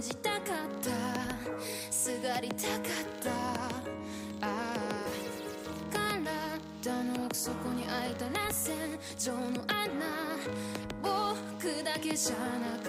信じたかった。すがりたかった。ああ。体の奥底に開いた螺旋状の穴。僕だけじゃなく